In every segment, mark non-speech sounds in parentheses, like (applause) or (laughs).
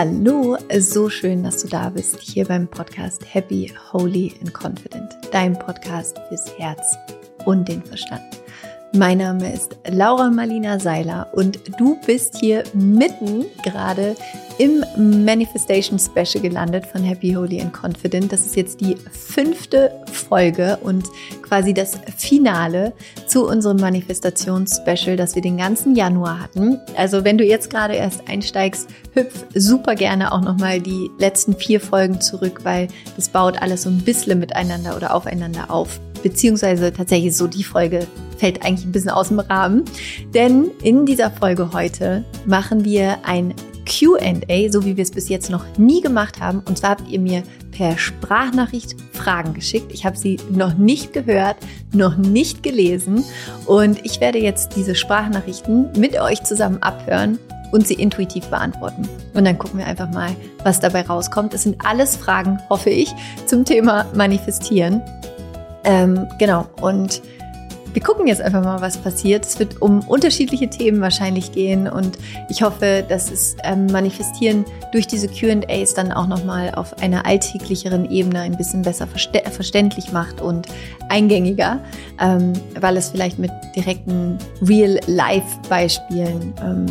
Hallo, so schön, dass du da bist, hier beim Podcast Happy, Holy and Confident, dein Podcast fürs Herz und den Verstand. Mein Name ist Laura Marlina Seiler und du bist hier mitten gerade im Manifestation Special gelandet von Happy, Holy and Confident. Das ist jetzt die fünfte Folge und quasi das Finale zu unserem Manifestations-Special, das wir den ganzen Januar hatten. Also wenn du jetzt gerade erst einsteigst, hüpf super gerne auch nochmal die letzten vier Folgen zurück, weil das baut alles so ein bisschen miteinander oder aufeinander auf beziehungsweise tatsächlich so die Folge fällt eigentlich ein bisschen aus dem Rahmen. Denn in dieser Folge heute machen wir ein QA, so wie wir es bis jetzt noch nie gemacht haben. Und zwar habt ihr mir per Sprachnachricht Fragen geschickt. Ich habe sie noch nicht gehört, noch nicht gelesen. Und ich werde jetzt diese Sprachnachrichten mit euch zusammen abhören und sie intuitiv beantworten. Und dann gucken wir einfach mal, was dabei rauskommt. Es sind alles Fragen, hoffe ich, zum Thema Manifestieren. Ähm, genau, und wir gucken jetzt einfach mal, was passiert. Es wird um unterschiedliche Themen wahrscheinlich gehen und ich hoffe, dass es ähm, Manifestieren durch diese QAs dann auch nochmal auf einer alltäglicheren Ebene ein bisschen besser verste verständlich macht und eingängiger, ähm, weil es vielleicht mit direkten Real-Life-Beispielen ähm,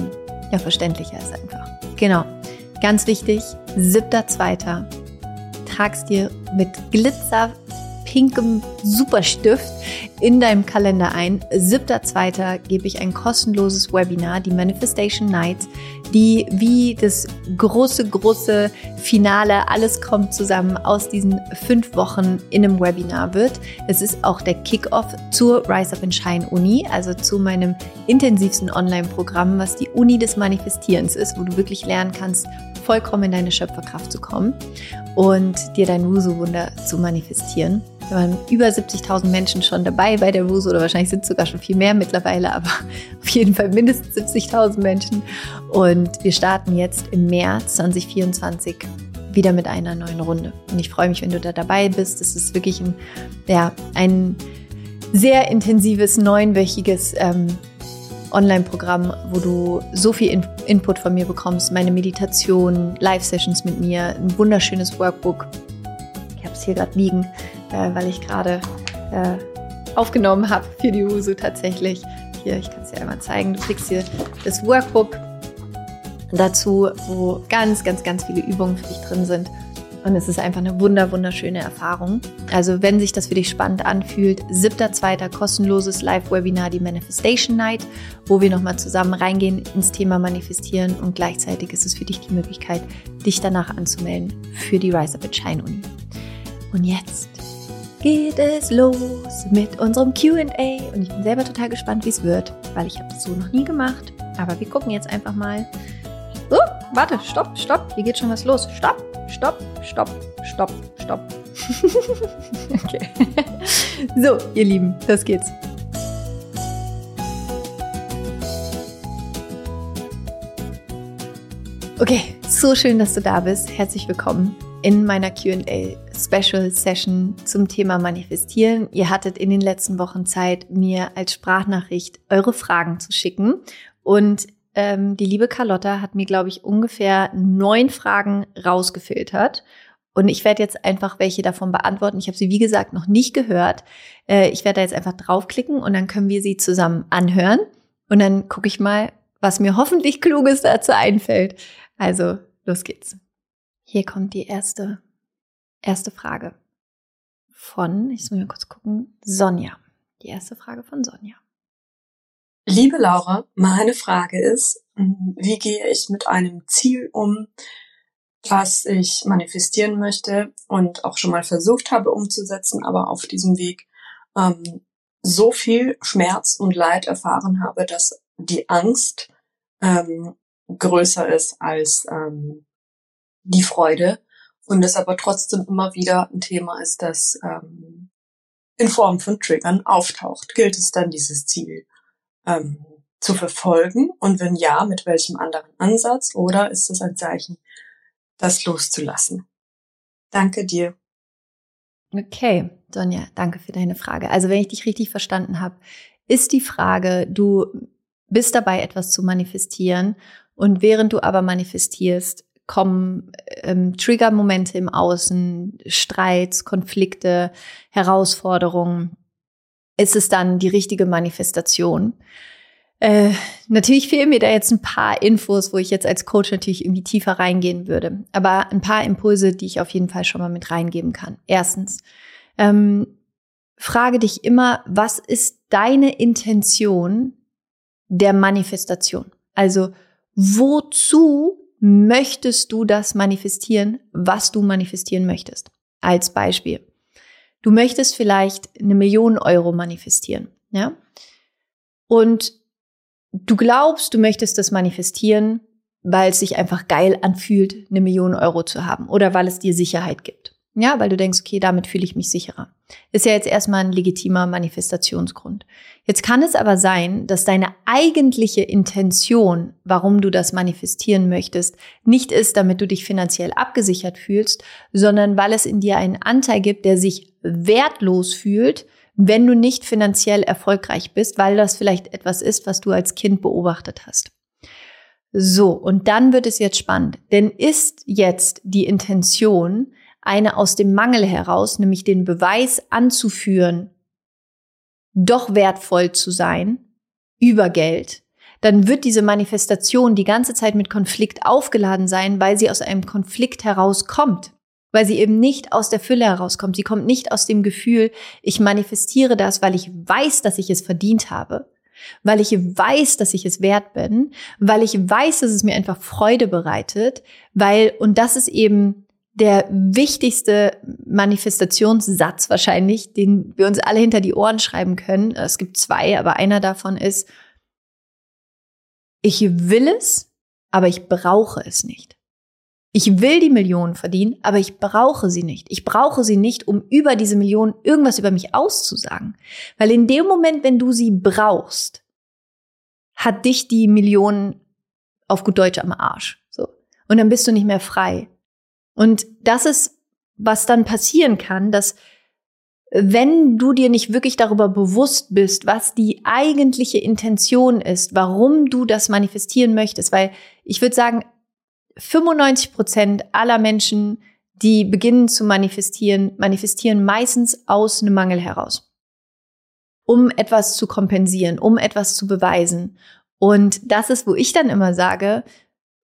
ja, verständlicher ist einfach. Genau. Ganz wichtig, 7.2. Trag's dir mit Glitzer pinkem Superstift in deinem Kalender ein. 7.2. gebe ich ein kostenloses Webinar, die Manifestation Nights, die wie das große, große Finale, alles kommt zusammen aus diesen fünf Wochen in einem Webinar wird. Es ist auch der Kickoff zur Rise Up and Shine Uni, also zu meinem intensivsten Online-Programm, was die Uni des Manifestierens ist, wo du wirklich lernen kannst, vollkommen in deine Schöpferkraft zu kommen und dir dein Wusu-Wunder zu manifestieren. Da waren über 70.000 Menschen schon dabei bei der Wusu oder wahrscheinlich sind es sogar schon viel mehr mittlerweile, aber (laughs) auf jeden Fall mindestens 70.000 Menschen. Und wir starten jetzt im März 2024 wieder mit einer neuen Runde. Und ich freue mich, wenn du da dabei bist. Es ist wirklich ein, ja, ein sehr intensives, neunwöchiges ähm, Online-Programm, wo du so viel In Input von mir bekommst, meine Meditation, Live-Sessions mit mir, ein wunderschönes Workbook. Ich habe es hier gerade liegen, äh, weil ich gerade äh, aufgenommen habe für die Uso tatsächlich. Hier, ich kann es dir einmal zeigen. Du kriegst hier das Workbook dazu, wo ganz, ganz, ganz viele Übungen für dich drin sind. Und es ist einfach eine wunder, wunderschöne Erfahrung. Also wenn sich das für dich spannend anfühlt, 7.2. kostenloses Live-Webinar, die Manifestation Night, wo wir nochmal zusammen reingehen ins Thema Manifestieren und gleichzeitig ist es für dich die Möglichkeit, dich danach anzumelden für die Rise Up and Shine Uni. Und jetzt geht es los mit unserem QA und ich bin selber total gespannt, wie es wird, weil ich habe das so noch nie gemacht. Aber wir gucken jetzt einfach mal. Oh, warte, stopp, stopp, hier geht schon was los. Stopp, stopp, stopp, stopp, stopp. (laughs) okay. (laughs) So, ihr Lieben, los geht's. Okay, so schön, dass du da bist. Herzlich willkommen in meiner QA Special Session zum Thema Manifestieren. Ihr hattet in den letzten Wochen Zeit, mir als Sprachnachricht eure Fragen zu schicken. Und ähm, die liebe Carlotta hat mir, glaube ich, ungefähr neun Fragen rausgefiltert. Und ich werde jetzt einfach welche davon beantworten. Ich habe sie, wie gesagt, noch nicht gehört. Äh, ich werde da jetzt einfach draufklicken und dann können wir sie zusammen anhören. Und dann gucke ich mal, was mir hoffentlich Kluges dazu einfällt. Also, los geht's. Hier kommt die erste, erste Frage von, ich muss mal kurz gucken, Sonja. Die erste Frage von Sonja. Liebe Laura, meine Frage ist, wie gehe ich mit einem Ziel um, was ich manifestieren möchte und auch schon mal versucht habe umzusetzen, aber auf diesem Weg ähm, so viel Schmerz und Leid erfahren habe, dass die Angst ähm, größer ist als ähm, die Freude und es aber trotzdem immer wieder ein Thema ist, das ähm, in Form von Triggern auftaucht. Gilt es dann, dieses Ziel ähm, zu verfolgen? Und wenn ja, mit welchem anderen Ansatz? Oder ist es ein Zeichen, das loszulassen? Danke dir. Okay, Sonja, danke für deine Frage. Also wenn ich dich richtig verstanden habe, ist die Frage, du bist dabei, etwas zu manifestieren und während du aber manifestierst, kommen ähm, Triggermomente im Außen, Streits, Konflikte, Herausforderungen, ist es dann die richtige Manifestation. Äh, natürlich fehlen mir da jetzt ein paar Infos, wo ich jetzt als Coach natürlich irgendwie tiefer reingehen würde. Aber ein paar Impulse, die ich auf jeden Fall schon mal mit reingeben kann. Erstens, ähm, frage dich immer, was ist deine Intention der Manifestation? Also, wozu möchtest du das manifestieren, was du manifestieren möchtest? Als Beispiel. Du möchtest vielleicht eine Million Euro manifestieren, ja? Und du glaubst, du möchtest das manifestieren, weil es sich einfach geil anfühlt, eine Million Euro zu haben oder weil es dir Sicherheit gibt. Ja, weil du denkst, okay, damit fühle ich mich sicherer. Ist ja jetzt erstmal ein legitimer Manifestationsgrund. Jetzt kann es aber sein, dass deine eigentliche Intention, warum du das manifestieren möchtest, nicht ist, damit du dich finanziell abgesichert fühlst, sondern weil es in dir einen Anteil gibt, der sich wertlos fühlt, wenn du nicht finanziell erfolgreich bist, weil das vielleicht etwas ist, was du als Kind beobachtet hast. So, und dann wird es jetzt spannend. Denn ist jetzt die Intention, eine aus dem Mangel heraus, nämlich den Beweis anzuführen, doch wertvoll zu sein über Geld, dann wird diese Manifestation die ganze Zeit mit Konflikt aufgeladen sein, weil sie aus einem Konflikt herauskommt. Weil sie eben nicht aus der Fülle herauskommt. Sie kommt nicht aus dem Gefühl, ich manifestiere das, weil ich weiß, dass ich es verdient habe, weil ich weiß, dass ich es wert bin, weil ich weiß, dass es mir einfach Freude bereitet, weil, und das ist eben der wichtigste Manifestationssatz wahrscheinlich, den wir uns alle hinter die Ohren schreiben können. Es gibt zwei, aber einer davon ist, ich will es, aber ich brauche es nicht. Ich will die Millionen verdienen, aber ich brauche sie nicht. Ich brauche sie nicht, um über diese Millionen irgendwas über mich auszusagen. Weil in dem Moment, wenn du sie brauchst, hat dich die Millionen auf gut Deutsch am Arsch. So. Und dann bist du nicht mehr frei. Und das ist, was dann passieren kann, dass wenn du dir nicht wirklich darüber bewusst bist, was die eigentliche Intention ist, warum du das manifestieren möchtest, weil ich würde sagen, 95 Prozent aller Menschen, die beginnen zu manifestieren, manifestieren meistens aus einem Mangel heraus. Um etwas zu kompensieren, um etwas zu beweisen. Und das ist, wo ich dann immer sage,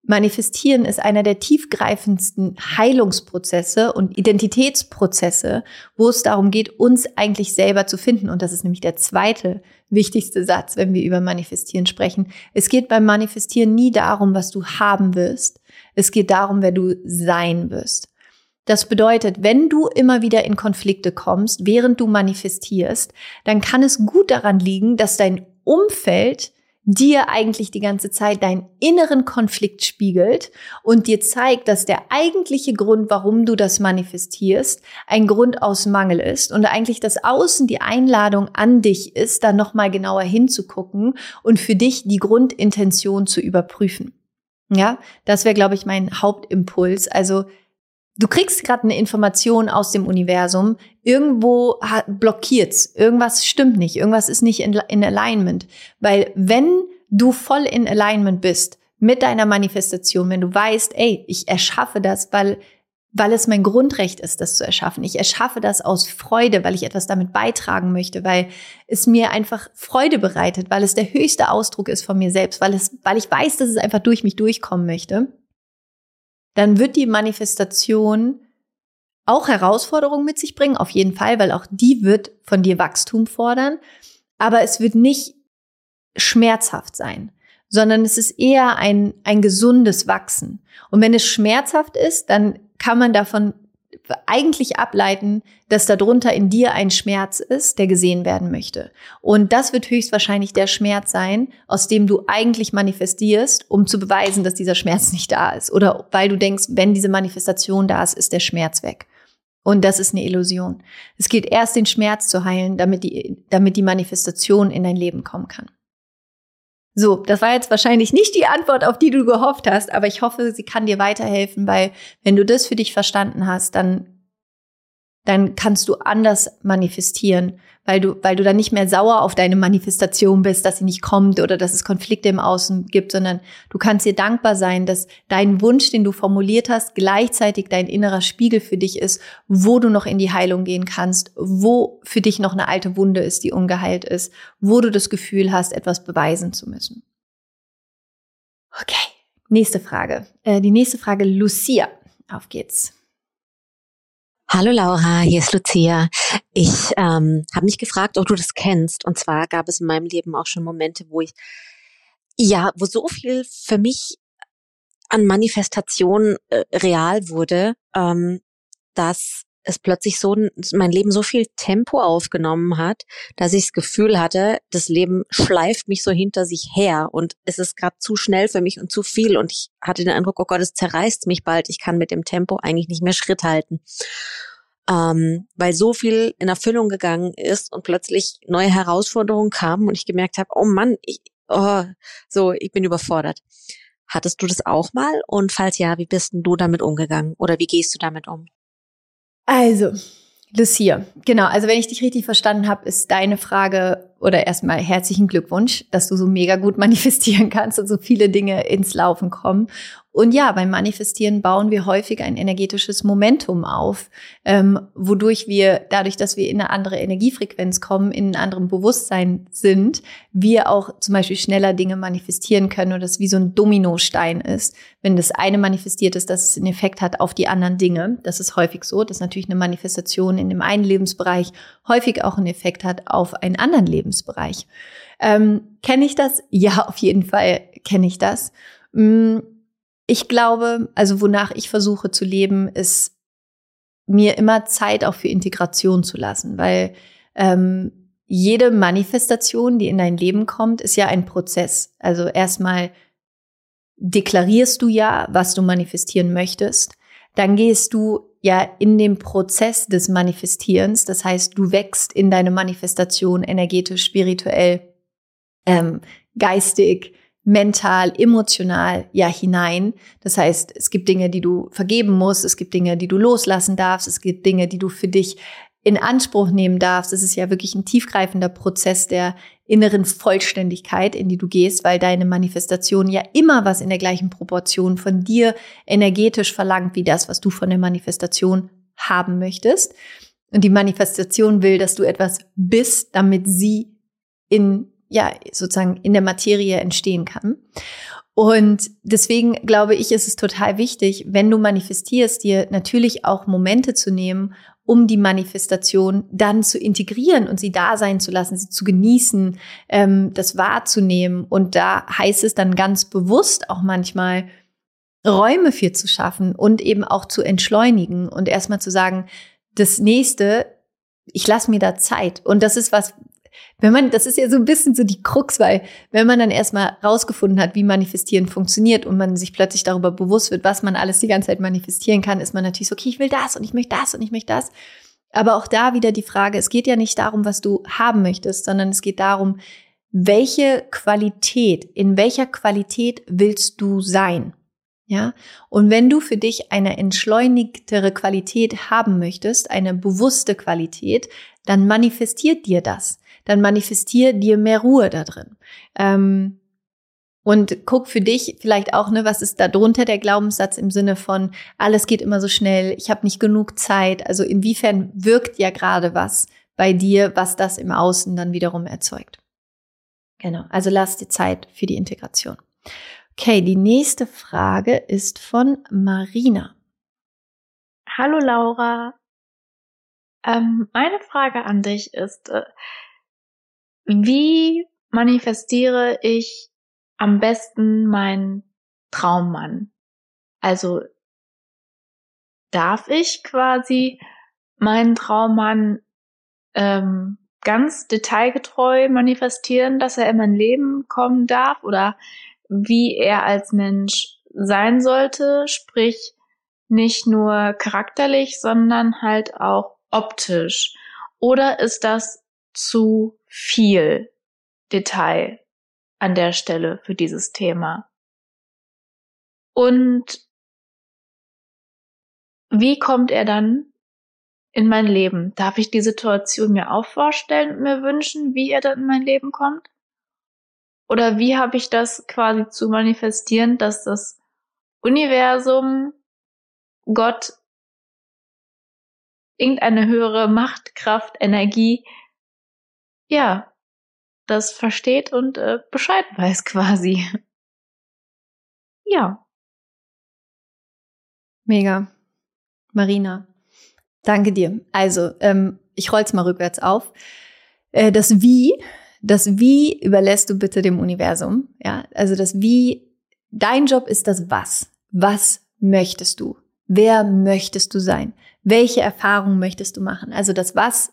Manifestieren ist einer der tiefgreifendsten Heilungsprozesse und Identitätsprozesse, wo es darum geht, uns eigentlich selber zu finden. Und das ist nämlich der zweite wichtigste Satz, wenn wir über Manifestieren sprechen. Es geht beim Manifestieren nie darum, was du haben wirst. Es geht darum, wer du sein wirst. Das bedeutet, wenn du immer wieder in Konflikte kommst, während du manifestierst, dann kann es gut daran liegen, dass dein Umfeld dir eigentlich die ganze Zeit deinen inneren Konflikt spiegelt und dir zeigt, dass der eigentliche Grund, warum du das manifestierst, ein Grund aus Mangel ist und eigentlich das Außen die Einladung an dich ist, da nochmal genauer hinzugucken und für dich die Grundintention zu überprüfen. Ja, das wäre, glaube ich, mein Hauptimpuls. Also Du kriegst gerade eine Information aus dem Universum, irgendwo blockiert's, irgendwas stimmt nicht, irgendwas ist nicht in, in Alignment. Weil wenn du voll in Alignment bist mit deiner Manifestation, wenn du weißt, ey, ich erschaffe das, weil weil es mein Grundrecht ist, das zu erschaffen. Ich erschaffe das aus Freude, weil ich etwas damit beitragen möchte, weil es mir einfach Freude bereitet, weil es der höchste Ausdruck ist von mir selbst, weil es, weil ich weiß, dass es einfach durch mich durchkommen möchte dann wird die Manifestation auch Herausforderungen mit sich bringen, auf jeden Fall, weil auch die wird von dir Wachstum fordern. Aber es wird nicht schmerzhaft sein, sondern es ist eher ein, ein gesundes Wachsen. Und wenn es schmerzhaft ist, dann kann man davon eigentlich ableiten, dass darunter in dir ein Schmerz ist, der gesehen werden möchte. Und das wird höchstwahrscheinlich der Schmerz sein, aus dem du eigentlich manifestierst, um zu beweisen, dass dieser Schmerz nicht da ist. Oder weil du denkst, wenn diese Manifestation da ist, ist der Schmerz weg. Und das ist eine Illusion. Es geht erst den Schmerz zu heilen, damit die, damit die Manifestation in dein Leben kommen kann. So, das war jetzt wahrscheinlich nicht die Antwort, auf die du gehofft hast, aber ich hoffe, sie kann dir weiterhelfen, weil wenn du das für dich verstanden hast, dann dann kannst du anders manifestieren, weil du, weil du dann nicht mehr sauer auf deine Manifestation bist, dass sie nicht kommt oder dass es Konflikte im Außen gibt, sondern du kannst dir dankbar sein, dass dein Wunsch, den du formuliert hast, gleichzeitig dein innerer Spiegel für dich ist, wo du noch in die Heilung gehen kannst, wo für dich noch eine alte Wunde ist, die ungeheilt ist, wo du das Gefühl hast, etwas beweisen zu müssen. Okay, nächste Frage. Äh, die nächste Frage, Lucia. Auf geht's. Hallo Laura, hier ist Lucia. Ich ähm, habe mich gefragt, ob du das kennst. Und zwar gab es in meinem Leben auch schon Momente, wo ich, ja, wo so viel für mich an Manifestation äh, real wurde, ähm, dass es plötzlich so mein Leben so viel Tempo aufgenommen hat, dass ich das Gefühl hatte, das Leben schleift mich so hinter sich her und es ist gerade zu schnell für mich und zu viel und ich hatte den Eindruck, oh Gott, es zerreißt mich bald, ich kann mit dem Tempo eigentlich nicht mehr Schritt halten. Ähm, weil so viel in Erfüllung gegangen ist und plötzlich neue Herausforderungen kamen und ich gemerkt habe, oh Mann, ich, oh, so, ich bin überfordert. Hattest du das auch mal? Und falls ja, wie bist denn du damit umgegangen? Oder wie gehst du damit um? Also, Lucia, genau. Also wenn ich dich richtig verstanden habe, ist deine Frage oder erstmal herzlichen Glückwunsch, dass du so mega gut (laughs) manifestieren kannst und so viele Dinge ins Laufen kommen. Und ja, beim Manifestieren bauen wir häufig ein energetisches Momentum auf, ähm, wodurch wir, dadurch, dass wir in eine andere Energiefrequenz kommen, in einem anderen Bewusstsein sind, wir auch zum Beispiel schneller Dinge manifestieren können und das wie so ein Dominostein ist. Wenn das eine manifestiert ist, dass es einen Effekt hat auf die anderen Dinge. Das ist häufig so, dass natürlich eine Manifestation in dem einen Lebensbereich häufig auch einen Effekt hat auf einen anderen Lebensbereich. Ähm, kenne ich das? (laughs) Ja, auf jeden Fall kenne ich das. Mm, ich glaube, also wonach ich versuche zu leben, ist mir immer Zeit auch für Integration zu lassen, weil ähm, jede Manifestation, die in dein Leben kommt, ist ja ein Prozess. Also erstmal deklarierst du ja, was du manifestieren möchtest. Dann gehst du ja in dem Prozess des Manifestierens. Das heißt, du wächst in deine Manifestation energetisch, spirituell, ähm, geistig, mental, emotional ja hinein. Das heißt, es gibt Dinge, die du vergeben musst, es gibt Dinge, die du loslassen darfst, es gibt Dinge, die du für dich in Anspruch nehmen darfst. Es ist ja wirklich ein tiefgreifender Prozess der inneren Vollständigkeit, in die du gehst, weil deine Manifestation ja immer was in der gleichen Proportion von dir energetisch verlangt, wie das, was du von der Manifestation haben möchtest. Und die Manifestation will, dass du etwas bist, damit sie in ja, sozusagen in der Materie entstehen kann. Und deswegen glaube ich, ist es total wichtig, wenn du manifestierst, dir natürlich auch Momente zu nehmen, um die Manifestation dann zu integrieren und sie da sein zu lassen, sie zu genießen, ähm, das wahrzunehmen. Und da heißt es dann ganz bewusst auch manchmal, Räume für zu schaffen und eben auch zu entschleunigen und erstmal zu sagen, das nächste, ich lasse mir da Zeit. Und das ist was, wenn man, das ist ja so ein bisschen so die Krux, weil wenn man dann erstmal rausgefunden hat, wie Manifestieren funktioniert und man sich plötzlich darüber bewusst wird, was man alles die ganze Zeit manifestieren kann, ist man natürlich so, okay, ich will das und ich möchte das und ich möchte das. Aber auch da wieder die Frage, es geht ja nicht darum, was du haben möchtest, sondern es geht darum, welche Qualität, in welcher Qualität willst du sein? Ja, und wenn du für dich eine entschleunigtere Qualität haben möchtest, eine bewusste Qualität, dann manifestiert dir das dann manifestier dir mehr Ruhe da drin. Ähm, und guck für dich vielleicht auch, ne, was ist da drunter der Glaubenssatz im Sinne von, alles geht immer so schnell, ich habe nicht genug Zeit. Also inwiefern wirkt ja gerade was bei dir, was das im Außen dann wiederum erzeugt. Genau, also lass dir Zeit für die Integration. Okay, die nächste Frage ist von Marina. Hallo Laura. Ähm, meine Frage an dich ist, äh, wie manifestiere ich am besten meinen Traummann? Also darf ich quasi meinen Traummann ähm, ganz detailgetreu manifestieren, dass er in mein Leben kommen darf oder wie er als Mensch sein sollte, sprich nicht nur charakterlich, sondern halt auch optisch. Oder ist das zu viel Detail an der Stelle für dieses Thema. Und wie kommt er dann in mein Leben? Darf ich die Situation mir auch vorstellen und mir wünschen, wie er dann in mein Leben kommt? Oder wie habe ich das quasi zu manifestieren, dass das Universum, Gott, irgendeine höhere Macht, Kraft, Energie, ja, das versteht und äh, Bescheid weiß (laughs) quasi. ja. Mega. Marina, danke dir. Also, ähm, ich roll's mal rückwärts auf. Äh, das Wie, das Wie überlässt du bitte dem Universum. Ja, also das Wie, dein Job ist das Was. Was möchtest du? Wer möchtest du sein? Welche Erfahrungen möchtest du machen? Also das Was,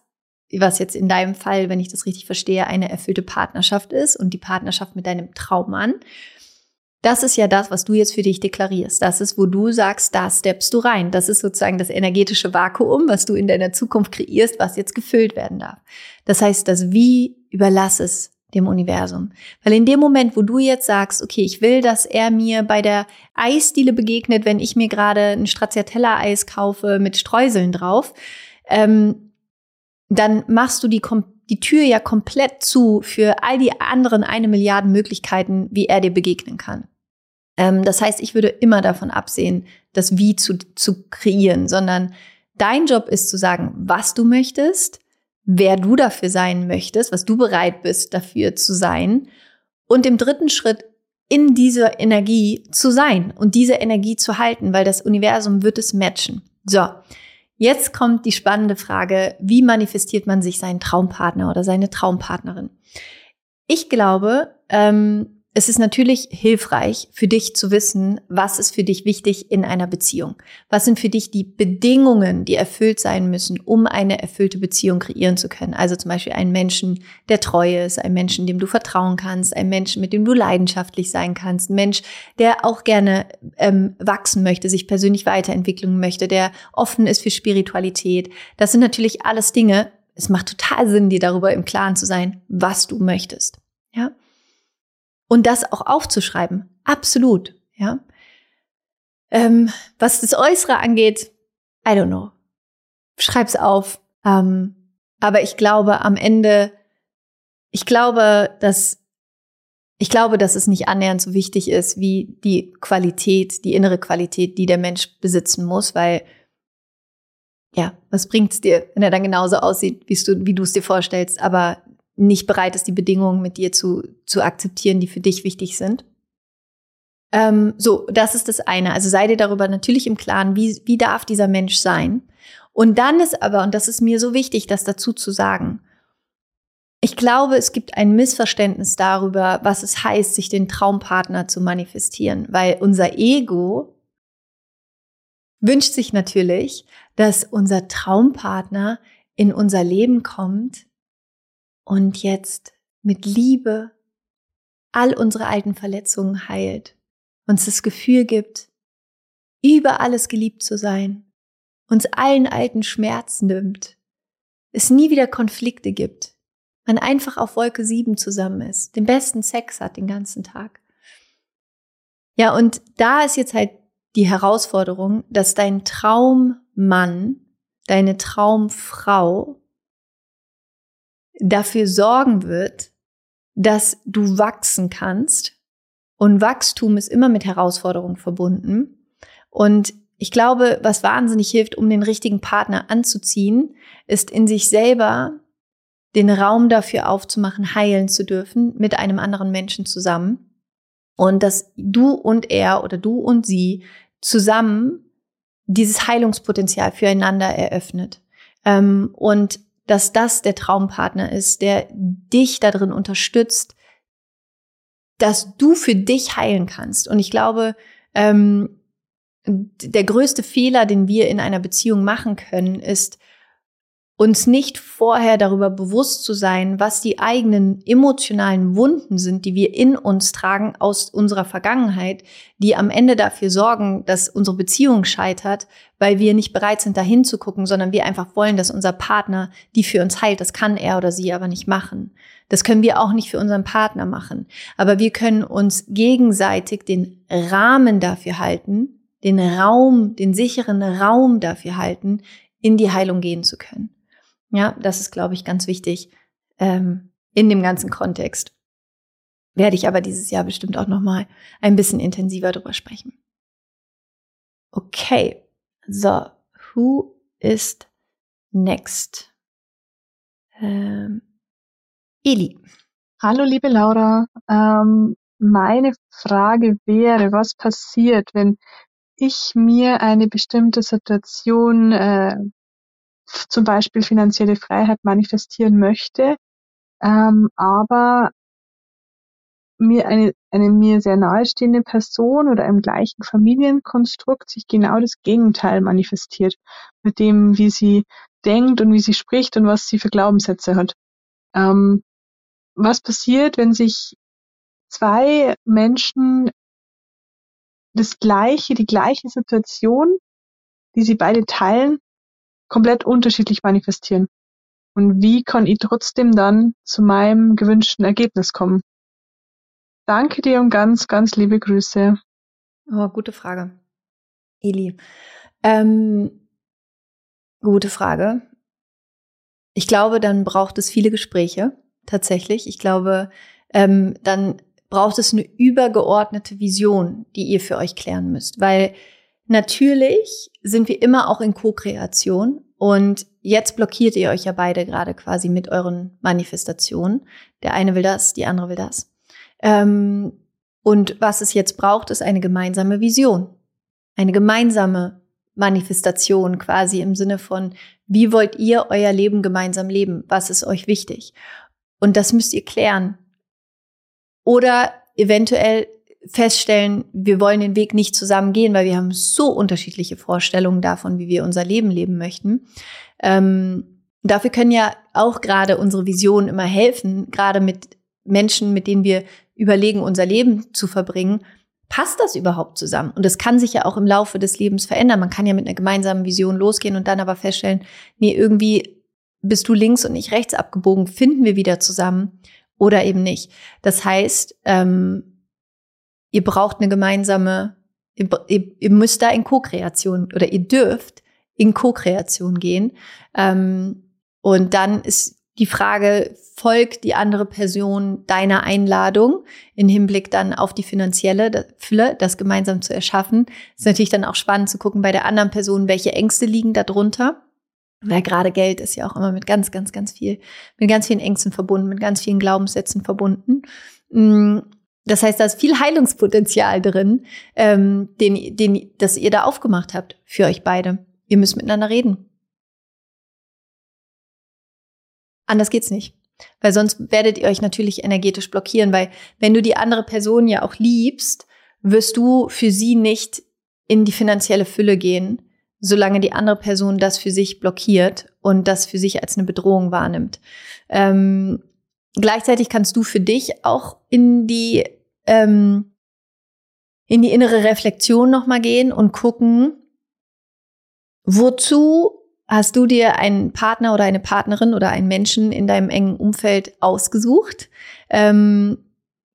was jetzt in deinem Fall, wenn ich das richtig verstehe, eine erfüllte Partnerschaft ist und die Partnerschaft mit deinem Traummann. Das ist ja das, was du jetzt für dich deklarierst. Das ist, wo du sagst, da steppst du rein. Das ist sozusagen das energetische Vakuum, was du in deiner Zukunft kreierst, was jetzt gefüllt werden darf. Das heißt, das Wie überlass es dem Universum. Weil in dem Moment, wo du jetzt sagst, okay, ich will, dass er mir bei der Eisdiele begegnet, wenn ich mir gerade ein Stracciatella-Eis kaufe mit Streuseln drauf, ähm, dann machst du die, die Tür ja komplett zu für all die anderen eine Milliarde Möglichkeiten, wie er dir begegnen kann. Ähm, das heißt, ich würde immer davon absehen, das Wie zu, zu kreieren, sondern dein Job ist zu sagen, was du möchtest, wer du dafür sein möchtest, was du bereit bist dafür zu sein. Und im dritten Schritt in dieser Energie zu sein und diese Energie zu halten, weil das Universum wird es matchen. So, jetzt kommt die spannende Frage, wie manifestiert man sich seinen Traumpartner oder seine Traumpartnerin? Ich glaube, ähm, es ist natürlich hilfreich für dich zu wissen, was ist für dich wichtig in einer Beziehung. Was sind für dich die Bedingungen, die erfüllt sein müssen, um eine erfüllte Beziehung kreieren zu können. Also zum Beispiel einen Menschen, der treu ist, einen Menschen, dem du vertrauen kannst, einen Menschen, mit dem du leidenschaftlich sein kannst, ein Mensch, der auch gerne ähm, wachsen möchte, sich persönlich weiterentwickeln möchte, der offen ist für Spiritualität. Das sind natürlich alles Dinge. Es macht total Sinn, dir darüber im Klaren zu sein, was du möchtest. Ja. Und das auch aufzuschreiben. Absolut, ja. Ähm, was das Äußere angeht, I don't know. Schreib's auf. Ähm, aber ich glaube am Ende, ich glaube, dass ich glaube, dass es nicht annähernd so wichtig ist wie die Qualität, die innere Qualität, die der Mensch besitzen muss, weil ja, was bringt's dir, wenn er dann genauso aussieht, wie du es dir vorstellst, aber nicht bereit ist, die Bedingungen mit dir zu, zu akzeptieren, die für dich wichtig sind. Ähm, so, das ist das eine. Also sei dir darüber natürlich im Klaren, wie, wie darf dieser Mensch sein. Und dann ist aber, und das ist mir so wichtig, das dazu zu sagen, ich glaube, es gibt ein Missverständnis darüber, was es heißt, sich den Traumpartner zu manifestieren, weil unser Ego wünscht sich natürlich, dass unser Traumpartner in unser Leben kommt, und jetzt mit Liebe all unsere alten Verletzungen heilt, uns das Gefühl gibt, über alles geliebt zu sein, uns allen alten Schmerzen nimmt, es nie wieder Konflikte gibt, man einfach auf Wolke 7 zusammen ist, den besten Sex hat den ganzen Tag. Ja, und da ist jetzt halt die Herausforderung, dass dein Traummann, deine Traumfrau dafür sorgen wird, dass du wachsen kannst. Und Wachstum ist immer mit Herausforderungen verbunden. Und ich glaube, was wahnsinnig hilft, um den richtigen Partner anzuziehen, ist in sich selber den Raum dafür aufzumachen, heilen zu dürfen mit einem anderen Menschen zusammen. Und dass du und er oder du und sie zusammen dieses Heilungspotenzial füreinander eröffnet. Ähm, und dass das der Traumpartner ist, der dich darin unterstützt, dass du für dich heilen kannst. Und ich glaube, ähm, der größte Fehler, den wir in einer Beziehung machen können, ist, uns nicht vorher darüber bewusst zu sein, was die eigenen emotionalen Wunden sind, die wir in uns tragen aus unserer Vergangenheit, die am Ende dafür sorgen, dass unsere Beziehung scheitert, weil wir nicht bereit sind, dahin zu gucken, sondern wir einfach wollen, dass unser Partner die für uns heilt. Das kann er oder sie aber nicht machen. Das können wir auch nicht für unseren Partner machen. Aber wir können uns gegenseitig den Rahmen dafür halten, den Raum, den sicheren Raum dafür halten, in die Heilung gehen zu können. Ja, das ist, glaube ich, ganz wichtig ähm, in dem ganzen Kontext. Werde ich aber dieses Jahr bestimmt auch noch mal ein bisschen intensiver drüber sprechen. Okay, so, who ist next? Ähm, Eli. Hallo, liebe Laura. Ähm, meine Frage wäre, was passiert, wenn ich mir eine bestimmte Situation, äh, zum Beispiel finanzielle Freiheit manifestieren möchte, ähm, aber mir eine, eine mir sehr nahestehende Person oder im gleichen Familienkonstrukt sich genau das Gegenteil manifestiert, mit dem, wie sie denkt und wie sie spricht und was sie für Glaubenssätze hat. Ähm, was passiert, wenn sich zwei Menschen das gleiche, die gleiche Situation, die sie beide teilen, komplett unterschiedlich manifestieren? Und wie kann ich trotzdem dann zu meinem gewünschten Ergebnis kommen? Danke dir und ganz, ganz liebe Grüße. Oh, gute Frage. Eli. Ähm, gute Frage. Ich glaube, dann braucht es viele Gespräche, tatsächlich. Ich glaube, ähm, dann braucht es eine übergeordnete Vision, die ihr für euch klären müsst. Weil natürlich sind wir immer auch in Co-Kreation und jetzt blockiert ihr euch ja beide gerade quasi mit euren Manifestationen. Der eine will das, die andere will das. Ähm, und was es jetzt braucht, ist eine gemeinsame Vision. Eine gemeinsame Manifestation quasi im Sinne von, wie wollt ihr euer Leben gemeinsam leben? Was ist euch wichtig? Und das müsst ihr klären. Oder eventuell feststellen, wir wollen den Weg nicht zusammen gehen, weil wir haben so unterschiedliche Vorstellungen davon, wie wir unser Leben leben möchten. Ähm, dafür können ja auch gerade unsere Visionen immer helfen, gerade mit Menschen, mit denen wir überlegen, unser Leben zu verbringen, passt das überhaupt zusammen? Und das kann sich ja auch im Laufe des Lebens verändern. Man kann ja mit einer gemeinsamen Vision losgehen und dann aber feststellen, nee, irgendwie bist du links und nicht rechts abgebogen, finden wir wieder zusammen oder eben nicht. Das heißt, ähm, ihr braucht eine gemeinsame, ihr, ihr, ihr müsst da in Co-Kreation oder ihr dürft in Co-Kreation gehen. Ähm, und dann ist die Frage, folgt die andere Person deiner Einladung in Hinblick dann auf die finanzielle Fülle, das gemeinsam zu erschaffen? Ist natürlich dann auch spannend zu gucken bei der anderen Person, welche Ängste liegen darunter. Weil gerade Geld ist ja auch immer mit ganz, ganz, ganz viel, mit ganz vielen Ängsten verbunden, mit ganz vielen Glaubenssätzen verbunden. Das heißt, da ist viel Heilungspotenzial drin, ähm, den, den, das ihr da aufgemacht habt für euch beide. Ihr müsst miteinander reden. Anders geht's nicht. Weil sonst werdet ihr euch natürlich energetisch blockieren, weil wenn du die andere Person ja auch liebst, wirst du für sie nicht in die finanzielle Fülle gehen, solange die andere Person das für sich blockiert und das für sich als eine Bedrohung wahrnimmt. Ähm, gleichzeitig kannst du für dich auch in die ähm, in die innere Reflexion nochmal gehen und gucken, wozu Hast du dir einen Partner oder eine Partnerin oder einen Menschen in deinem engen Umfeld ausgesucht, ähm,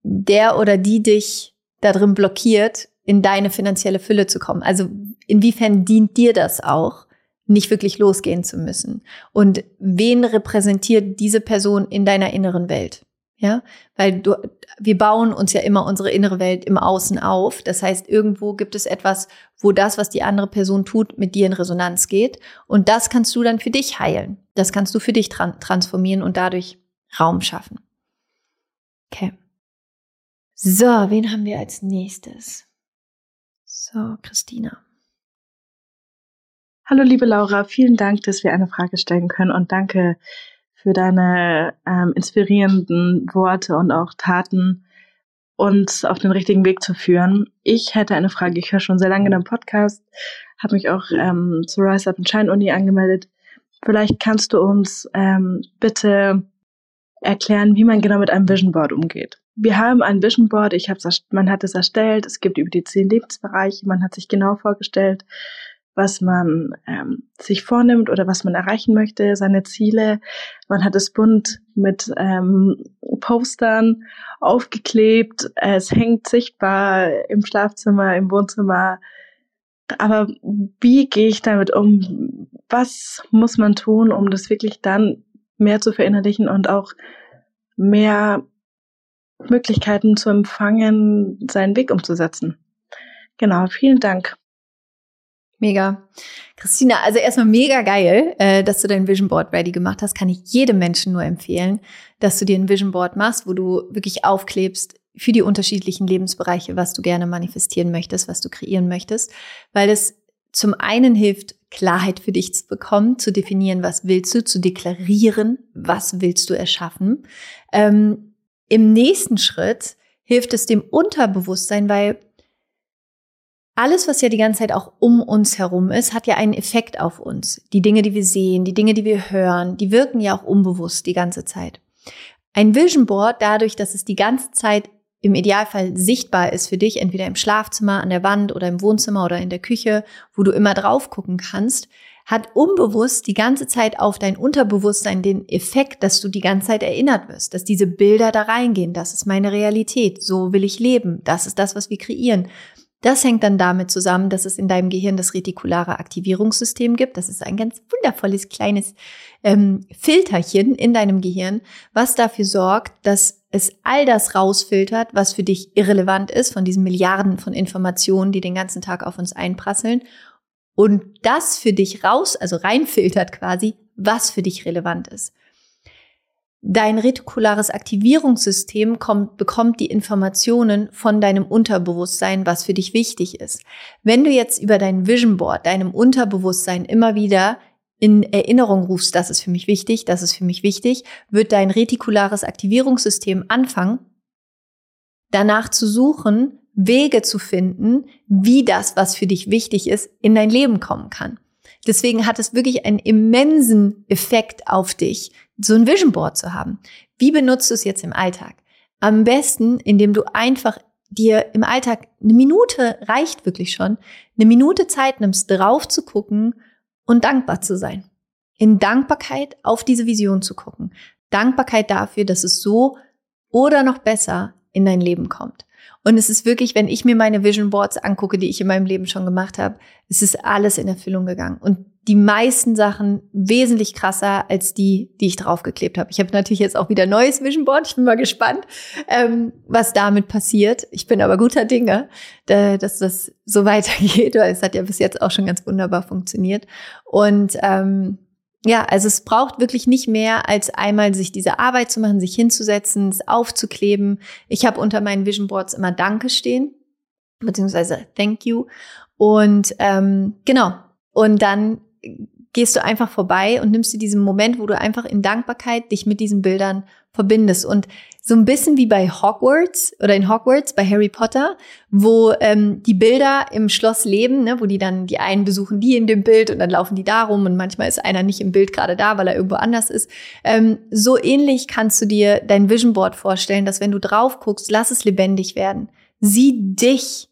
der oder die dich darin blockiert, in deine finanzielle Fülle zu kommen? Also inwiefern dient dir das auch, nicht wirklich losgehen zu müssen? Und wen repräsentiert diese Person in deiner inneren Welt? Ja, weil du, wir bauen uns ja immer unsere innere Welt im Außen auf. Das heißt, irgendwo gibt es etwas, wo das, was die andere Person tut, mit dir in Resonanz geht. Und das kannst du dann für dich heilen. Das kannst du für dich tran transformieren und dadurch Raum schaffen. Okay. So, wen haben wir als nächstes? So, Christina. Hallo, liebe Laura. Vielen Dank, dass wir eine Frage stellen können und danke für deine ähm, inspirierenden Worte und auch Taten, uns auf den richtigen Weg zu führen. Ich hätte eine Frage. Ich höre schon sehr lange in deinem Podcast, habe mich auch ähm, zur Rise Up and Shine Uni angemeldet. Vielleicht kannst du uns ähm, bitte erklären, wie man genau mit einem Vision Board umgeht. Wir haben ein Vision Board, ich hab's, man hat es erstellt, es gibt über die zehn Lebensbereiche, man hat sich genau vorgestellt, was man ähm, sich vornimmt oder was man erreichen möchte, seine Ziele. Man hat es bunt mit ähm, Postern aufgeklebt. Es hängt sichtbar im Schlafzimmer, im Wohnzimmer, Aber wie gehe ich damit um? Was muss man tun, um das wirklich dann mehr zu verinnerlichen und auch mehr Möglichkeiten zu empfangen, seinen Weg umzusetzen? Genau, vielen Dank. Mega. Christina, also erstmal mega geil, äh, dass du dein Vision Board ready gemacht hast. Kann ich jedem Menschen nur empfehlen, dass du dir ein Vision Board machst, wo du wirklich aufklebst für die unterschiedlichen Lebensbereiche, was du gerne manifestieren möchtest, was du kreieren möchtest, weil es zum einen hilft, Klarheit für dich zu bekommen, zu definieren, was willst du, zu deklarieren, was willst du erschaffen. Ähm, Im nächsten Schritt hilft es dem Unterbewusstsein, weil alles, was ja die ganze Zeit auch um uns herum ist, hat ja einen Effekt auf uns. Die Dinge, die wir sehen, die Dinge, die wir hören, die wirken ja auch unbewusst die ganze Zeit. Ein Vision Board, dadurch, dass es die ganze Zeit im Idealfall sichtbar ist für dich, entweder im Schlafzimmer, an der Wand oder im Wohnzimmer oder in der Küche, wo du immer drauf gucken kannst, hat unbewusst die ganze Zeit auf dein Unterbewusstsein den Effekt, dass du die ganze Zeit erinnert wirst, dass diese Bilder da reingehen. Das ist meine Realität. So will ich leben. Das ist das, was wir kreieren. Das hängt dann damit zusammen, dass es in deinem Gehirn das retikulare Aktivierungssystem gibt. Das ist ein ganz wundervolles kleines ähm, Filterchen in deinem Gehirn, was dafür sorgt, dass es all das rausfiltert, was für dich irrelevant ist von diesen Milliarden von Informationen, die den ganzen Tag auf uns einprasseln. Und das für dich raus, also reinfiltert quasi, was für dich relevant ist. Dein retikulares Aktivierungssystem kommt, bekommt die Informationen von deinem Unterbewusstsein, was für dich wichtig ist. Wenn du jetzt über dein Vision Board, deinem Unterbewusstsein immer wieder in Erinnerung rufst, das ist für mich wichtig, das ist für mich wichtig, wird dein retikulares Aktivierungssystem anfangen, danach zu suchen, Wege zu finden, wie das, was für dich wichtig ist, in dein Leben kommen kann. Deswegen hat es wirklich einen immensen Effekt auf dich, so ein Vision Board zu haben. Wie benutzt du es jetzt im Alltag? Am besten, indem du einfach dir im Alltag eine Minute reicht wirklich schon, eine Minute Zeit nimmst, drauf zu gucken und dankbar zu sein. In Dankbarkeit auf diese Vision zu gucken. Dankbarkeit dafür, dass es so oder noch besser in dein Leben kommt. Und es ist wirklich, wenn ich mir meine Vision Boards angucke, die ich in meinem Leben schon gemacht habe, es ist alles in Erfüllung gegangen. Und die meisten Sachen wesentlich krasser als die, die ich draufgeklebt habe. Ich habe natürlich jetzt auch wieder neues Vision Board. Ich bin mal gespannt, ähm, was damit passiert. Ich bin aber guter Dinge, dass das so (laughs) weitergeht, weil es hat ja bis jetzt auch schon ganz wunderbar funktioniert. Und ähm, ja, also es braucht wirklich nicht mehr, als einmal sich diese Arbeit zu machen, sich hinzusetzen, es aufzukleben. Ich habe unter meinen Vision Boards immer Danke stehen, beziehungsweise Thank you. Und ähm, genau. Und dann gehst du einfach vorbei und nimmst dir diesen Moment, wo du einfach in Dankbarkeit dich mit diesen Bildern verbindest. Und so ein bisschen wie bei Hogwarts oder in Hogwarts bei Harry Potter, wo ähm, die Bilder im Schloss leben, ne, wo die dann die einen besuchen die in dem Bild und dann laufen die da rum und manchmal ist einer nicht im Bild gerade da, weil er irgendwo anders ist. Ähm, so ähnlich kannst du dir dein Vision Board vorstellen, dass wenn du drauf guckst, lass es lebendig werden. Sieh dich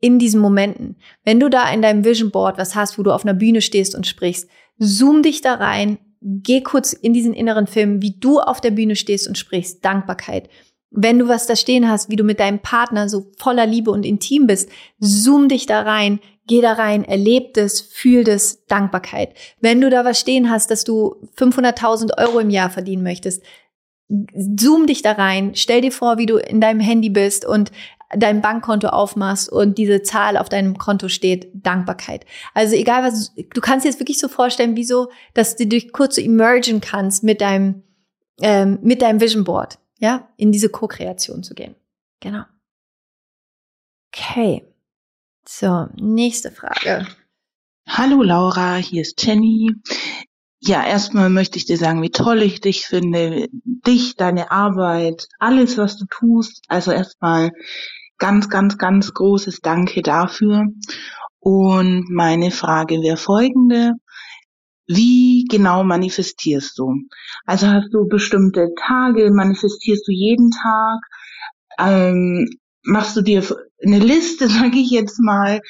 in diesen Momenten. Wenn du da in deinem Vision Board was hast, wo du auf einer Bühne stehst und sprichst, zoom dich da rein, geh kurz in diesen inneren Film, wie du auf der Bühne stehst und sprichst, Dankbarkeit. Wenn du was da stehen hast, wie du mit deinem Partner so voller Liebe und intim bist, zoom dich da rein, geh da rein, erleb das, fühl das, Dankbarkeit. Wenn du da was stehen hast, dass du 500.000 Euro im Jahr verdienen möchtest, zoom dich da rein, stell dir vor, wie du in deinem Handy bist und dein Bankkonto aufmachst und diese Zahl auf deinem Konto steht, Dankbarkeit. Also egal was, du kannst dir jetzt wirklich so vorstellen, wie so, dass du dich kurz so emergen kannst mit deinem, ähm, mit deinem Vision Board, ja, in diese Co-Kreation zu gehen. Genau. Okay. So, nächste Frage. Hallo Laura, hier ist Jenny. Ja, erstmal möchte ich dir sagen, wie toll ich dich finde, dich, deine Arbeit, alles, was du tust. Also erstmal ganz, ganz, ganz großes Danke dafür. Und meine Frage wäre folgende. Wie genau manifestierst du? Also hast du bestimmte Tage, manifestierst du jeden Tag? Ähm, machst du dir eine Liste, (laughs) sage ich jetzt mal,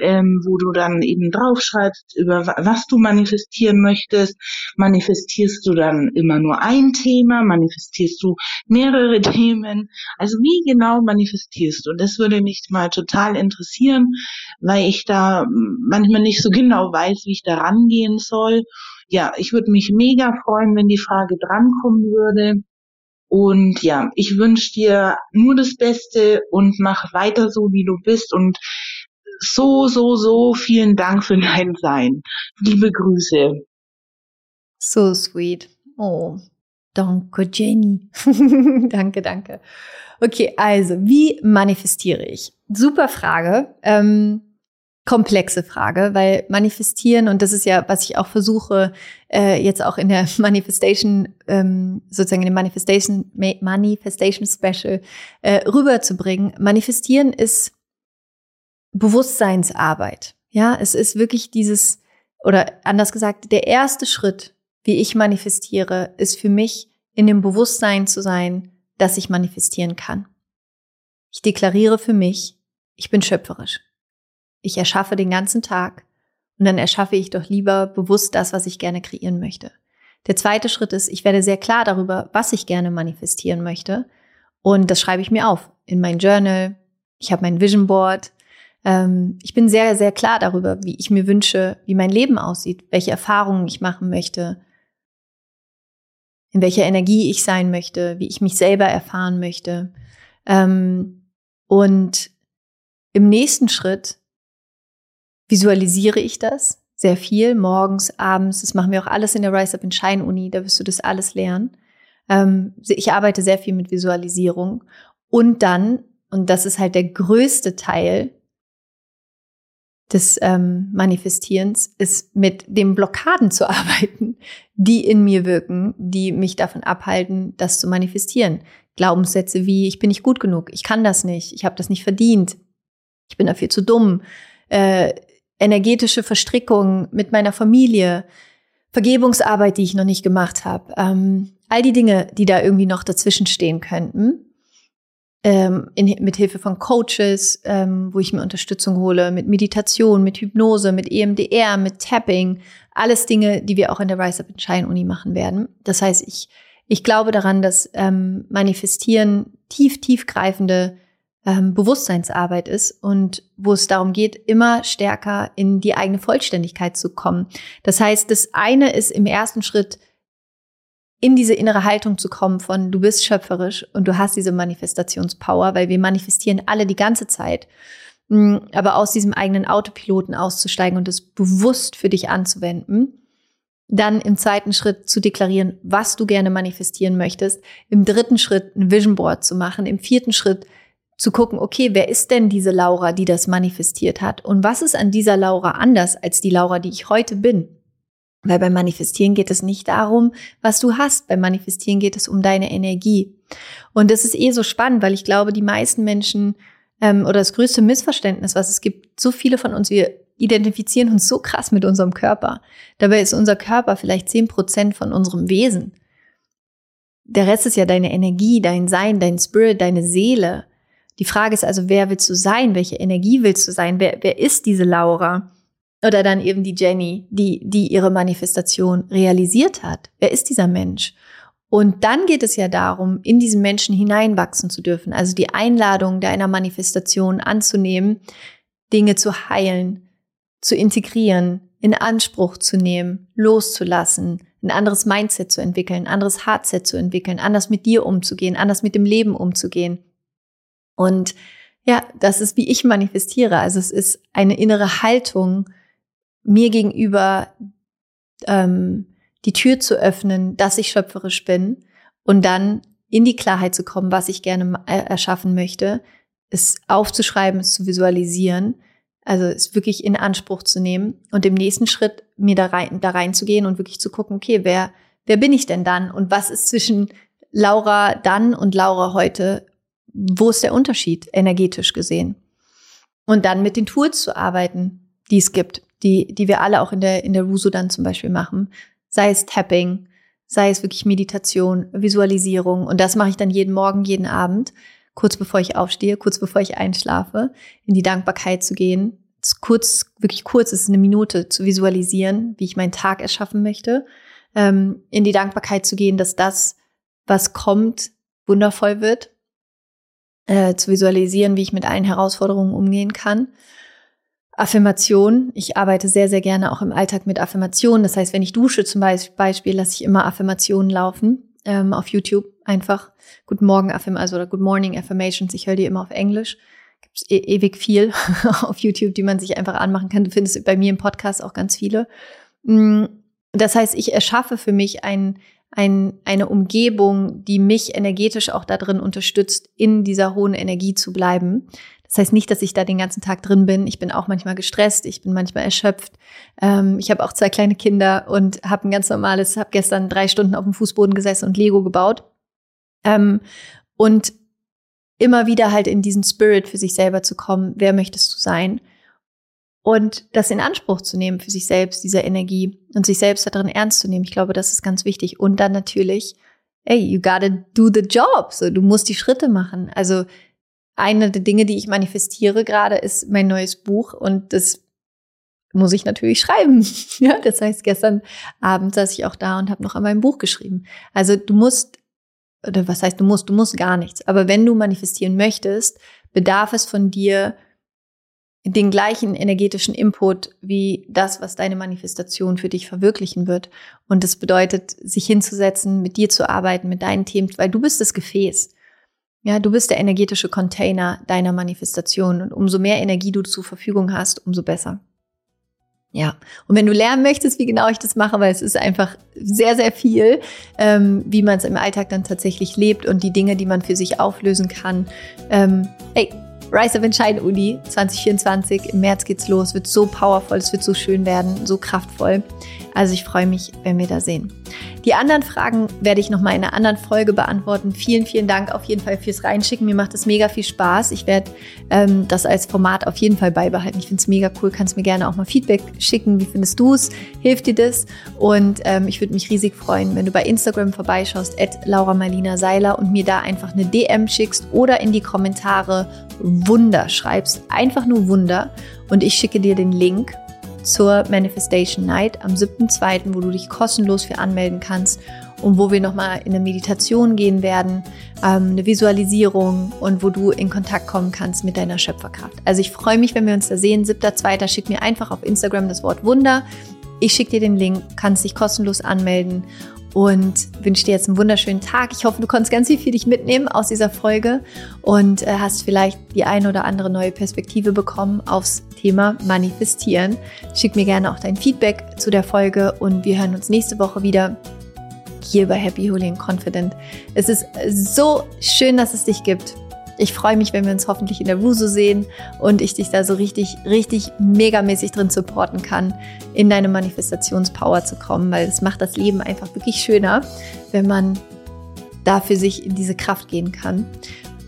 ähm, wo du dann eben draufschreibst, über was du manifestieren möchtest. Manifestierst du dann immer nur ein Thema? Manifestierst du mehrere (laughs) Themen? Also wie genau manifestierst du? Das würde mich mal total interessieren, weil ich da manchmal nicht so genau weiß, wie ich da rangehen soll. Ja, ich würde mich mega freuen, wenn die Frage drankommen würde. Und ja, ich wünsche dir nur das Beste und mach weiter so, wie du bist. Und so, so, so vielen Dank für dein Sein. Liebe Grüße. So sweet. Oh, danke, Jenny. (laughs) danke, danke. Okay, also, wie manifestiere ich? Super Frage. Ähm, komplexe Frage, weil manifestieren, und das ist ja, was ich auch versuche, äh, jetzt auch in der (laughs) Manifestation, ähm, sozusagen in dem Manifestation, Manifestation Special äh, rüberzubringen. Manifestieren ist Bewusstseinsarbeit. Ja, es ist wirklich dieses, oder anders gesagt, der erste Schritt, wie ich manifestiere, ist für mich in dem Bewusstsein zu sein, dass ich manifestieren kann. Ich deklariere für mich, ich bin schöpferisch. Ich erschaffe den ganzen Tag und dann erschaffe ich doch lieber bewusst das, was ich gerne kreieren möchte. Der zweite Schritt ist, ich werde sehr klar darüber, was ich gerne manifestieren möchte. Und das schreibe ich mir auf in mein Journal. Ich habe mein Vision Board. Ähm, ich bin sehr, sehr klar darüber, wie ich mir wünsche, wie mein Leben aussieht, welche Erfahrungen ich machen möchte, in welcher Energie ich sein möchte, wie ich mich selber erfahren möchte. Ähm, und im nächsten Schritt visualisiere ich das sehr viel, morgens, abends. Das machen wir auch alles in der Rise Up in Shine Uni, da wirst du das alles lernen. Ähm, ich arbeite sehr viel mit Visualisierung. Und dann, und das ist halt der größte Teil des ähm, Manifestierens, ist mit den Blockaden zu (laughs) arbeiten, die in mir wirken, die mich davon abhalten, das zu manifestieren. Glaubenssätze wie, ich bin nicht gut genug, ich kann das nicht, ich habe das nicht verdient, ich bin dafür zu dumm, äh, energetische Verstrickung mit meiner Familie, Vergebungsarbeit, die ich noch nicht gemacht habe, ähm, all die Dinge, die da irgendwie noch dazwischen stehen könnten, ähm, in, mit Hilfe von Coaches, ähm, wo ich mir Unterstützung hole, mit Meditation, mit Hypnose, mit EMDR, mit Tapping, alles Dinge, die wir auch in der Rise Up in Shine Uni machen werden. Das heißt, ich ich glaube daran, dass ähm, Manifestieren tief, tiefgreifende ähm, Bewusstseinsarbeit ist und wo es darum geht, immer stärker in die eigene Vollständigkeit zu kommen. Das heißt, das eine ist im ersten Schritt in diese innere Haltung zu kommen von du bist schöpferisch und du hast diese Manifestationspower, weil wir manifestieren alle die ganze Zeit. Mm, aber aus diesem eigenen Autopiloten auszusteigen und es bewusst für dich anzuwenden. Dann im zweiten Schritt zu deklarieren, was du gerne manifestieren möchtest. Im dritten Schritt ein Vision Board zu machen. Im vierten Schritt zu gucken, okay, wer ist denn diese Laura, die das manifestiert hat? Und was ist an dieser Laura anders als die Laura, die ich heute bin? Weil beim Manifestieren geht es nicht darum, was du hast. Beim Manifestieren geht es um deine Energie. Und das ist eh so spannend, weil ich glaube, die meisten Menschen ähm, oder das größte Missverständnis, was es gibt, so viele von uns, wir identifizieren uns so krass mit unserem Körper. Dabei ist unser Körper vielleicht zehn Prozent von unserem Wesen. Der Rest ist ja deine Energie, dein Sein, dein Spirit, deine Seele. Die Frage ist also, wer willst du sein? Welche Energie willst du sein? Wer, wer ist diese Laura? Oder dann eben die Jenny, die, die ihre Manifestation realisiert hat. Wer ist dieser Mensch? Und dann geht es ja darum, in diesen Menschen hineinwachsen zu dürfen. Also die Einladung deiner Manifestation anzunehmen, Dinge zu heilen, zu integrieren, in Anspruch zu nehmen, loszulassen, ein anderes Mindset zu entwickeln, ein anderes Heartset zu entwickeln, anders mit dir umzugehen, anders mit dem Leben umzugehen. Und ja, das ist, wie ich manifestiere. Also es ist eine innere Haltung, mir gegenüber ähm, die Tür zu öffnen, dass ich schöpferisch bin und dann in die Klarheit zu kommen, was ich gerne äh, erschaffen möchte, es aufzuschreiben, es zu visualisieren, also es wirklich in Anspruch zu nehmen und im nächsten Schritt mir da rein, da reinzugehen und wirklich zu gucken, okay, wer, wer bin ich denn dann und was ist zwischen Laura dann und Laura heute wo ist der Unterschied energetisch gesehen? Und dann mit den Tools zu arbeiten, die es gibt, die, die wir alle auch in der, in der Ruso dann zum Beispiel machen. Sei es Tapping, sei es wirklich Meditation, Visualisierung. Und das mache ich dann jeden Morgen, jeden Abend. kurz bevor ich aufstehe, kurz bevor ich einschlafe, in die Dankbarkeit zu gehen, kurz, wirklich kurz, es ist eine Minute, zu visualisieren, wie ich meinen Tag erschaffen möchte, ähm, in die Dankbarkeit zu gehen, dass das, was kommt, wundervoll wird, äh, zu visualisieren, wie ich mit allen Herausforderungen umgehen kann. Affirmation. Ich arbeite sehr, sehr gerne auch im Alltag mit Affirmationen. Das heißt, wenn ich dusche zum Beispiel, lasse ich immer Affirmationen laufen ähm, auf YouTube. Einfach Guten Morgen Affirmations also oder Good Morning Affirmations. Ich höre die immer auf Englisch gibt's e ewig viel (laughs) auf YouTube, die man sich einfach anmachen kann. Du findest bei mir im Podcast auch ganz viele. Mm, das heißt, ich erschaffe für mich ein, ein, eine Umgebung, die mich energetisch auch darin unterstützt, in dieser hohen Energie zu bleiben. Das heißt nicht, dass ich da den ganzen Tag drin bin. Ich bin auch manchmal gestresst, ich bin manchmal erschöpft. Ähm, ich habe auch zwei kleine Kinder und habe ein ganz normales, habe gestern drei Stunden auf dem Fußboden gesessen und Lego gebaut. Ähm, und immer wieder halt in diesen Spirit für sich selber zu kommen, wer möchtest du sein? Und das in Anspruch zu nehmen für sich selbst, diese Energie und sich selbst darin ernst zu nehmen. Ich glaube, das ist ganz wichtig. Und dann natürlich, hey, you gotta do the job. So, du musst die Schritte machen. Also eine der Dinge, die ich manifestiere gerade, ist mein neues Buch und das muss ich natürlich schreiben. (laughs) ja, das heißt, gestern Abend saß ich auch da und habe noch an meinem Buch geschrieben. Also du musst oder was heißt du musst, du musst gar nichts. Aber wenn du manifestieren möchtest, bedarf es von dir den gleichen energetischen Input wie das, was deine Manifestation für dich verwirklichen wird. Und das bedeutet, sich hinzusetzen, mit dir zu arbeiten, mit deinen Themen, weil du bist das Gefäß. Ja, du bist der energetische Container deiner Manifestation. Und umso mehr Energie du zur Verfügung hast, umso besser. Ja, und wenn du lernen möchtest, wie genau ich das mache, weil es ist einfach sehr, sehr viel, ähm, wie man es im Alltag dann tatsächlich lebt und die Dinge, die man für sich auflösen kann. Ähm, hey, Rise of Entscheiden Uni 2024. Im März geht's los. Wird so powerful, es wird so schön werden, so kraftvoll. Also ich freue mich, wenn wir da sehen. Die anderen Fragen werde ich nochmal in einer anderen Folge beantworten. Vielen, vielen Dank auf jeden Fall fürs Reinschicken. Mir macht es mega viel Spaß. Ich werde ähm, das als Format auf jeden Fall beibehalten. Ich finde es mega cool. Kannst mir gerne auch mal Feedback schicken. Wie findest du es? Hilft dir das? Und ähm, ich würde mich riesig freuen, wenn du bei Instagram vorbeischaust, at Laura Marlina Seiler und mir da einfach eine DM schickst oder in die Kommentare Wunder schreibst. Einfach nur Wunder. Und ich schicke dir den Link zur Manifestation Night am 7.2., wo du dich kostenlos für anmelden kannst und wo wir nochmal in eine Meditation gehen werden, ähm, eine Visualisierung und wo du in Kontakt kommen kannst mit deiner Schöpferkraft. Also ich freue mich, wenn wir uns da sehen. 7.2. schick mir einfach auf Instagram das Wort Wunder. Ich schicke dir den Link, kannst dich kostenlos anmelden und wünsche dir jetzt einen wunderschönen Tag. Ich hoffe, du konntest ganz viel für dich mitnehmen aus dieser Folge und äh, hast vielleicht die eine oder andere neue Perspektive bekommen aufs Thema Manifestieren. Schick mir gerne auch dein Feedback zu der Folge und wir hören uns nächste Woche wieder hier bei Happy Holy and Confident. Es ist so schön, dass es dich gibt. Ich freue mich, wenn wir uns hoffentlich in der Wuso sehen und ich dich da so richtig, richtig megamäßig drin supporten kann, in deine Manifestationspower zu kommen, weil es macht das Leben einfach wirklich schöner, wenn man da für sich in diese Kraft gehen kann.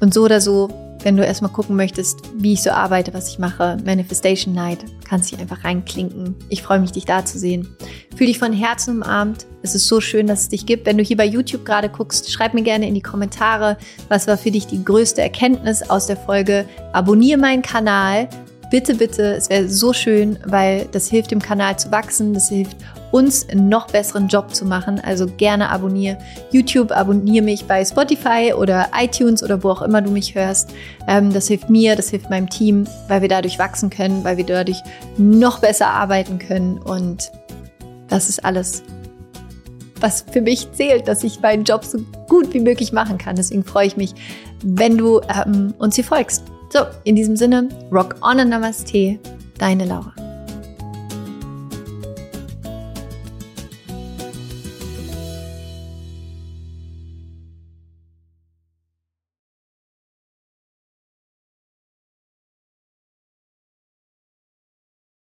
Und so oder so wenn du erstmal gucken möchtest, wie ich so arbeite, was ich mache, Manifestation Night, kannst dich einfach reinklinken. Ich freue mich, dich da zu sehen. Fühl dich von Herzen umarmt. Es ist so schön, dass es dich gibt. Wenn du hier bei YouTube gerade guckst, schreib mir gerne in die Kommentare, was war für dich die größte Erkenntnis aus der Folge. Abonniere meinen Kanal. Bitte, bitte, es wäre so schön, weil das hilft dem Kanal zu wachsen, das hilft uns einen noch besseren Job zu machen. Also gerne abonniere YouTube, abonniere mich bei Spotify oder iTunes oder wo auch immer du mich hörst. Ähm, das hilft mir, das hilft meinem Team, weil wir dadurch wachsen können, weil wir dadurch noch besser arbeiten können. Und das ist alles, was für mich zählt, dass ich meinen Job so gut wie möglich machen kann. Deswegen freue ich mich, wenn du ähm, uns hier folgst. So, in diesem Sinne, rock on and namaste, deine Laura.